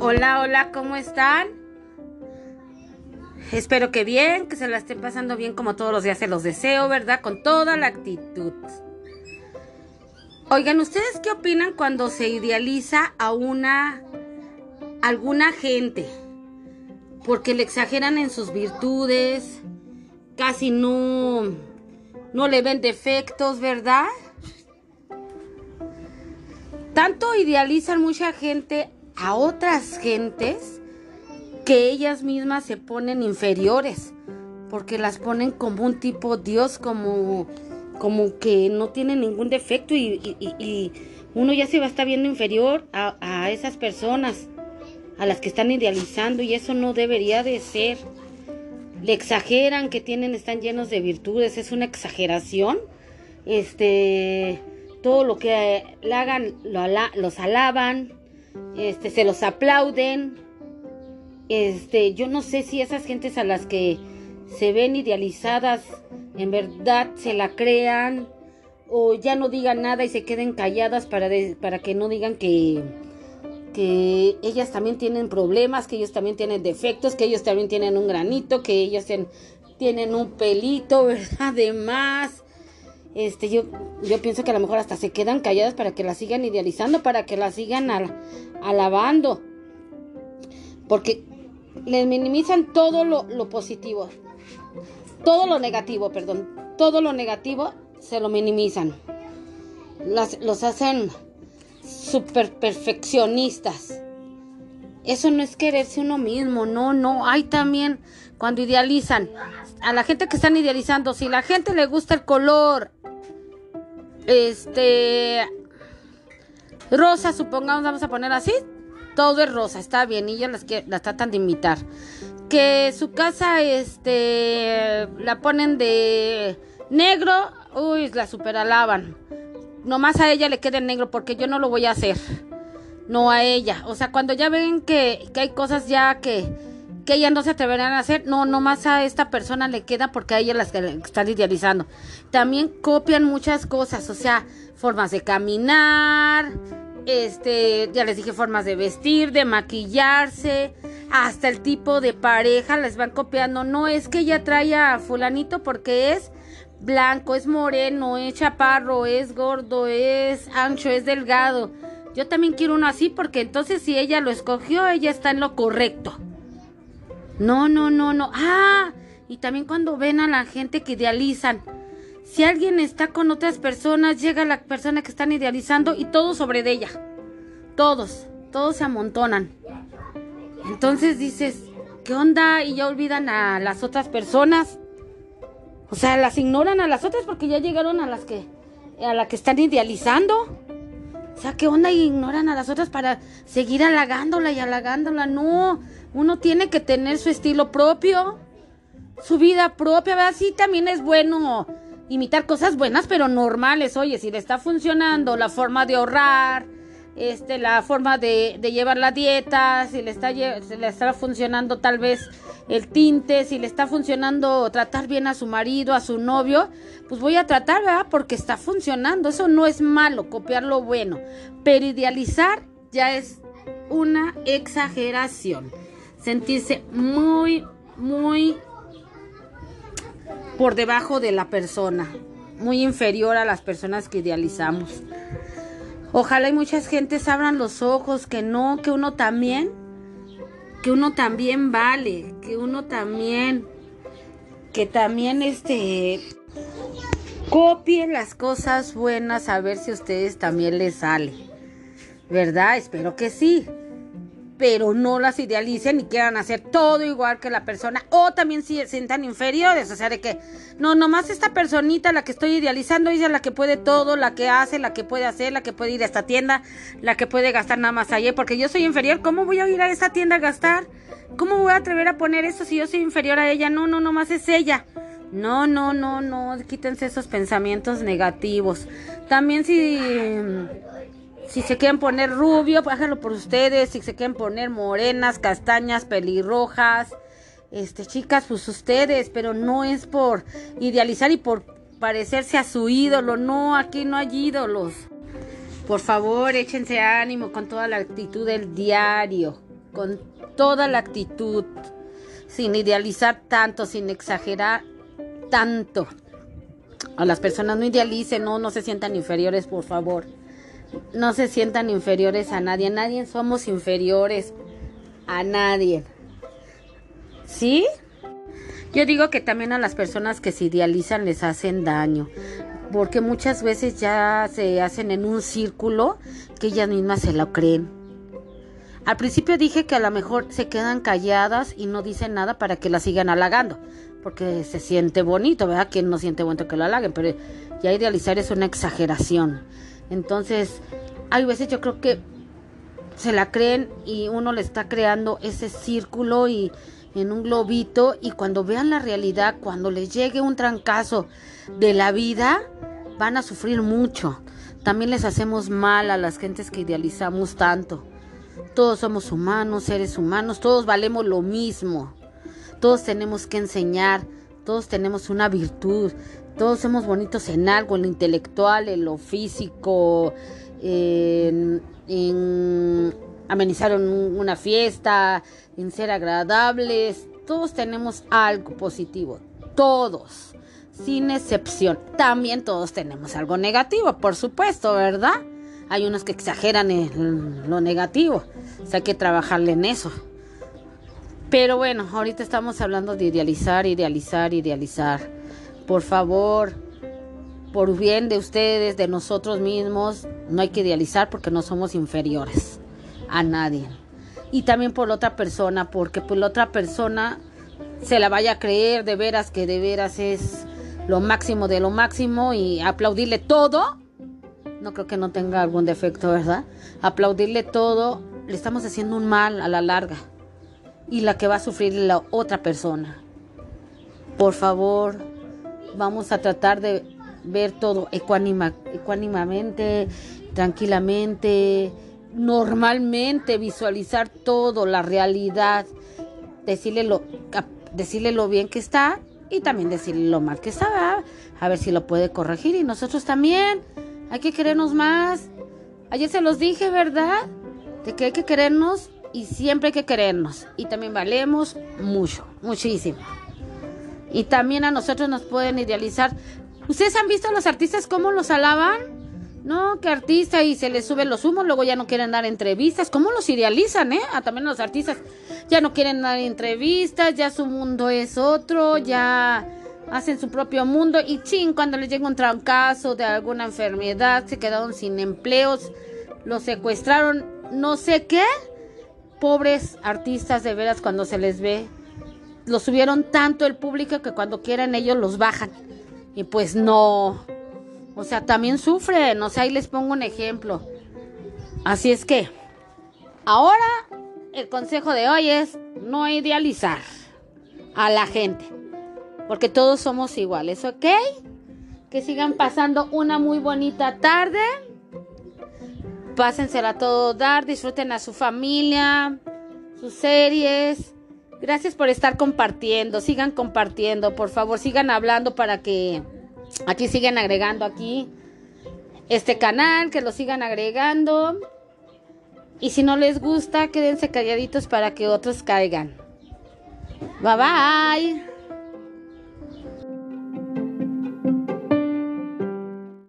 Hola, hola, ¿cómo están? Espero que bien, que se la estén pasando bien como todos los días se los deseo, ¿verdad? Con toda la actitud. Oigan, ¿ustedes qué opinan cuando se idealiza a una alguna gente? Porque le exageran en sus virtudes, casi no no le ven defectos, ¿verdad? Tanto idealizan mucha gente a otras gentes que ellas mismas se ponen inferiores, porque las ponen como un tipo Dios, como, como que no tiene ningún defecto y, uno ya se va a estar viendo inferior a, esas personas, a las que están idealizando y eso no debería de ser. Le exageran que tienen, están llenos de virtudes, es una exageración. Este, todo lo que le hagan, lo los alaban, este, se los aplauden. Este, yo no sé si esas gentes a las que se ven idealizadas en verdad se la crean o ya no digan nada y se queden calladas para, para que no digan que, que ellas también tienen problemas, que ellos también tienen defectos, que ellos también tienen un granito, que ellos tienen un pelito, ¿verdad? De más este, yo, yo pienso que a lo mejor hasta se quedan calladas para que la sigan idealizando, para que la sigan alabando. Porque les minimizan todo lo, positivo, todo lo negativo, perdón, todo lo negativo se lo minimizan. los hacen super perfeccionistas. Eso no es quererse uno mismo, no, no. Hay también cuando idealizan a la gente que están idealizando, si la gente le gusta el color este. Rosa, supongamos, vamos a poner así. Todo es rosa, está bien. Y ellos las, que, las tratan de imitar. Que su casa, este. La ponen de negro. Uy, la superalaban. Nomás a ella le queda negro porque yo no lo voy a hacer. No a ella. O sea, cuando ya ven que, que hay cosas ya que que ella no se atreverán a hacer. No, nomás a esta persona le queda porque a ella las que están idealizando. También copian muchas cosas, o sea, formas de caminar, este, ya les dije, formas de vestir, de maquillarse, hasta el tipo de pareja les van copiando. No es que ella traiga a fulanito porque es blanco, es moreno, es chaparro, es gordo, es ancho, es delgado. Yo también quiero uno así porque entonces si ella lo escogió, ella está en lo correcto. No, no, no, no. Ah, y también cuando ven a la gente que idealizan. Si alguien está con otras personas, llega la persona que están idealizando y todo sobre ella. Todos, todos se amontonan. Entonces dices, ¿qué onda? Y ya olvidan a las otras personas. O sea, las ignoran a las otras porque ya llegaron a las que a que están idealizando. O sea, ¿qué onda? Y ignoran a las otras para seguir halagándola y halagándola. No, uno tiene que tener su estilo propio, su vida propia, ¿verdad? Sí, también es bueno imitar cosas buenas, pero normales. Oye, si le está funcionando la forma de ahorrar, este, la forma de, llevar la dieta, si le, está, si le está funcionando tal vez el tinte, si le está funcionando tratar bien a su marido, a su novio, pues voy a tratar, ¿verdad? Porque está funcionando. Eso no es malo, copiar lo bueno. Pero idealizar ya es una exageración sentirse muy, muy por debajo de la persona, muy inferior a las personas que idealizamos. Ojalá y muchas gentes abran los ojos, que no, que uno también, que uno también vale, que uno también, que también este, copie las cosas buenas a ver si a ustedes también les sale. ¿Verdad? Espero que sí pero no las idealicen y quieran hacer todo igual que la persona o también si se sientan inferiores, o sea, de que no, nomás esta personita, la que estoy idealizando, ella es la que puede todo, la que hace, la que puede hacer, la que puede ir a esta tienda, la que puede gastar nada más allá, porque yo soy inferior, ¿cómo voy a ir a esa tienda a gastar? ¿Cómo voy a atrever a poner eso si yo soy inferior a ella? No, no, nomás es ella. No, no, no, no, quítense esos pensamientos negativos. También si si se quieren poner rubio, háganlo por ustedes. Si se quieren poner morenas, castañas, pelirrojas, este, chicas, pues ustedes. Pero no es por idealizar y por parecerse a su ídolo. No, aquí no hay ídolos. Por favor, échense ánimo con toda la actitud del diario. con toda la actitud, sin idealizar tanto, sin exagerar tanto. A las personas no idealicen, no, no se sientan inferiores, por favor. No se sientan inferiores a nadie. Nadie somos inferiores. A nadie. ¿Sí? Yo digo que también a las personas que se idealizan les hacen daño. Porque muchas veces ya se hacen en un círculo que ellas mismas se lo creen. Al principio dije que a lo mejor se quedan calladas y no dicen nada para que la sigan halagando, porque se siente bonito, ¿verdad? Quien no siente bonito que lo halaguen, pero ya idealizar es una exageración. Entonces, hay veces yo creo que se la creen y uno le está creando ese círculo y en un globito y cuando vean la realidad, cuando les llegue un trancazo de la vida, van a sufrir mucho. También les hacemos mal a las gentes que idealizamos tanto. Todos somos humanos, seres humanos, todos valemos lo mismo. Todos tenemos que enseñar, todos tenemos una virtud, todos somos bonitos en algo, en lo intelectual, en lo físico, en, amenizar una fiesta, en ser agradables. Todos tenemos algo positivo, todos, sin excepción. También todos tenemos algo negativo, por supuesto, ¿verdad? Hay unos que exageran lo negativo. O sea, hay que trabajarle en eso. Pero bueno, ahorita estamos hablando de idealizar, idealizar, idealizar. Por favor, por bien de ustedes, de nosotros mismos, no hay que idealizar porque no somos inferiores a nadie. Y también por la otra persona, porque por la otra persona se la vaya a creer de veras que de veras es lo máximo de lo máximo y aplaudirle todo no creo que no tenga algún defecto, ¿verdad? Aplaudirle todo, le estamos haciendo un mal a la larga. Y la que va a sufrir la otra persona. Por favor, vamos a tratar de ver todo ecuánima, ecuánimamente, tranquilamente, normalmente, visualizar todo, la realidad, decirle lo, decirle lo bien que está y también decirle lo mal que está, a ver si lo puede corregir y nosotros también. Hay que querernos más. Ayer se los dije, ¿verdad? De que hay que querernos y siempre hay que querernos. Y también valemos mucho, muchísimo. Y también a nosotros nos pueden idealizar. ¿Ustedes han visto a los artistas cómo los alaban? No, que artista y se les suben los humos, luego ya no quieren dar entrevistas. ¿Cómo los idealizan, eh? A también los artistas ya no quieren dar entrevistas, ya su mundo es otro, ya hacen su propio mundo y ching, cuando les llega un trancazo de alguna enfermedad, se quedaron sin empleos, los secuestraron, no sé qué. Pobres artistas de veras cuando se les ve, los subieron tanto el público que cuando quieran ellos los bajan. Y pues no. O sea, también sufren, o sea, ahí les pongo un ejemplo. Así es que, ahora el consejo de hoy es no idealizar a la gente porque todos somos iguales, ¿ok? Que sigan pasando una muy bonita tarde. Pásensela todo dar, disfruten a su familia, sus series. Gracias por estar compartiendo, sigan compartiendo, por favor, sigan hablando para que aquí sigan agregando aquí este canal, que lo sigan agregando. Y si no les gusta, quédense calladitos para que otros caigan. Bye bye.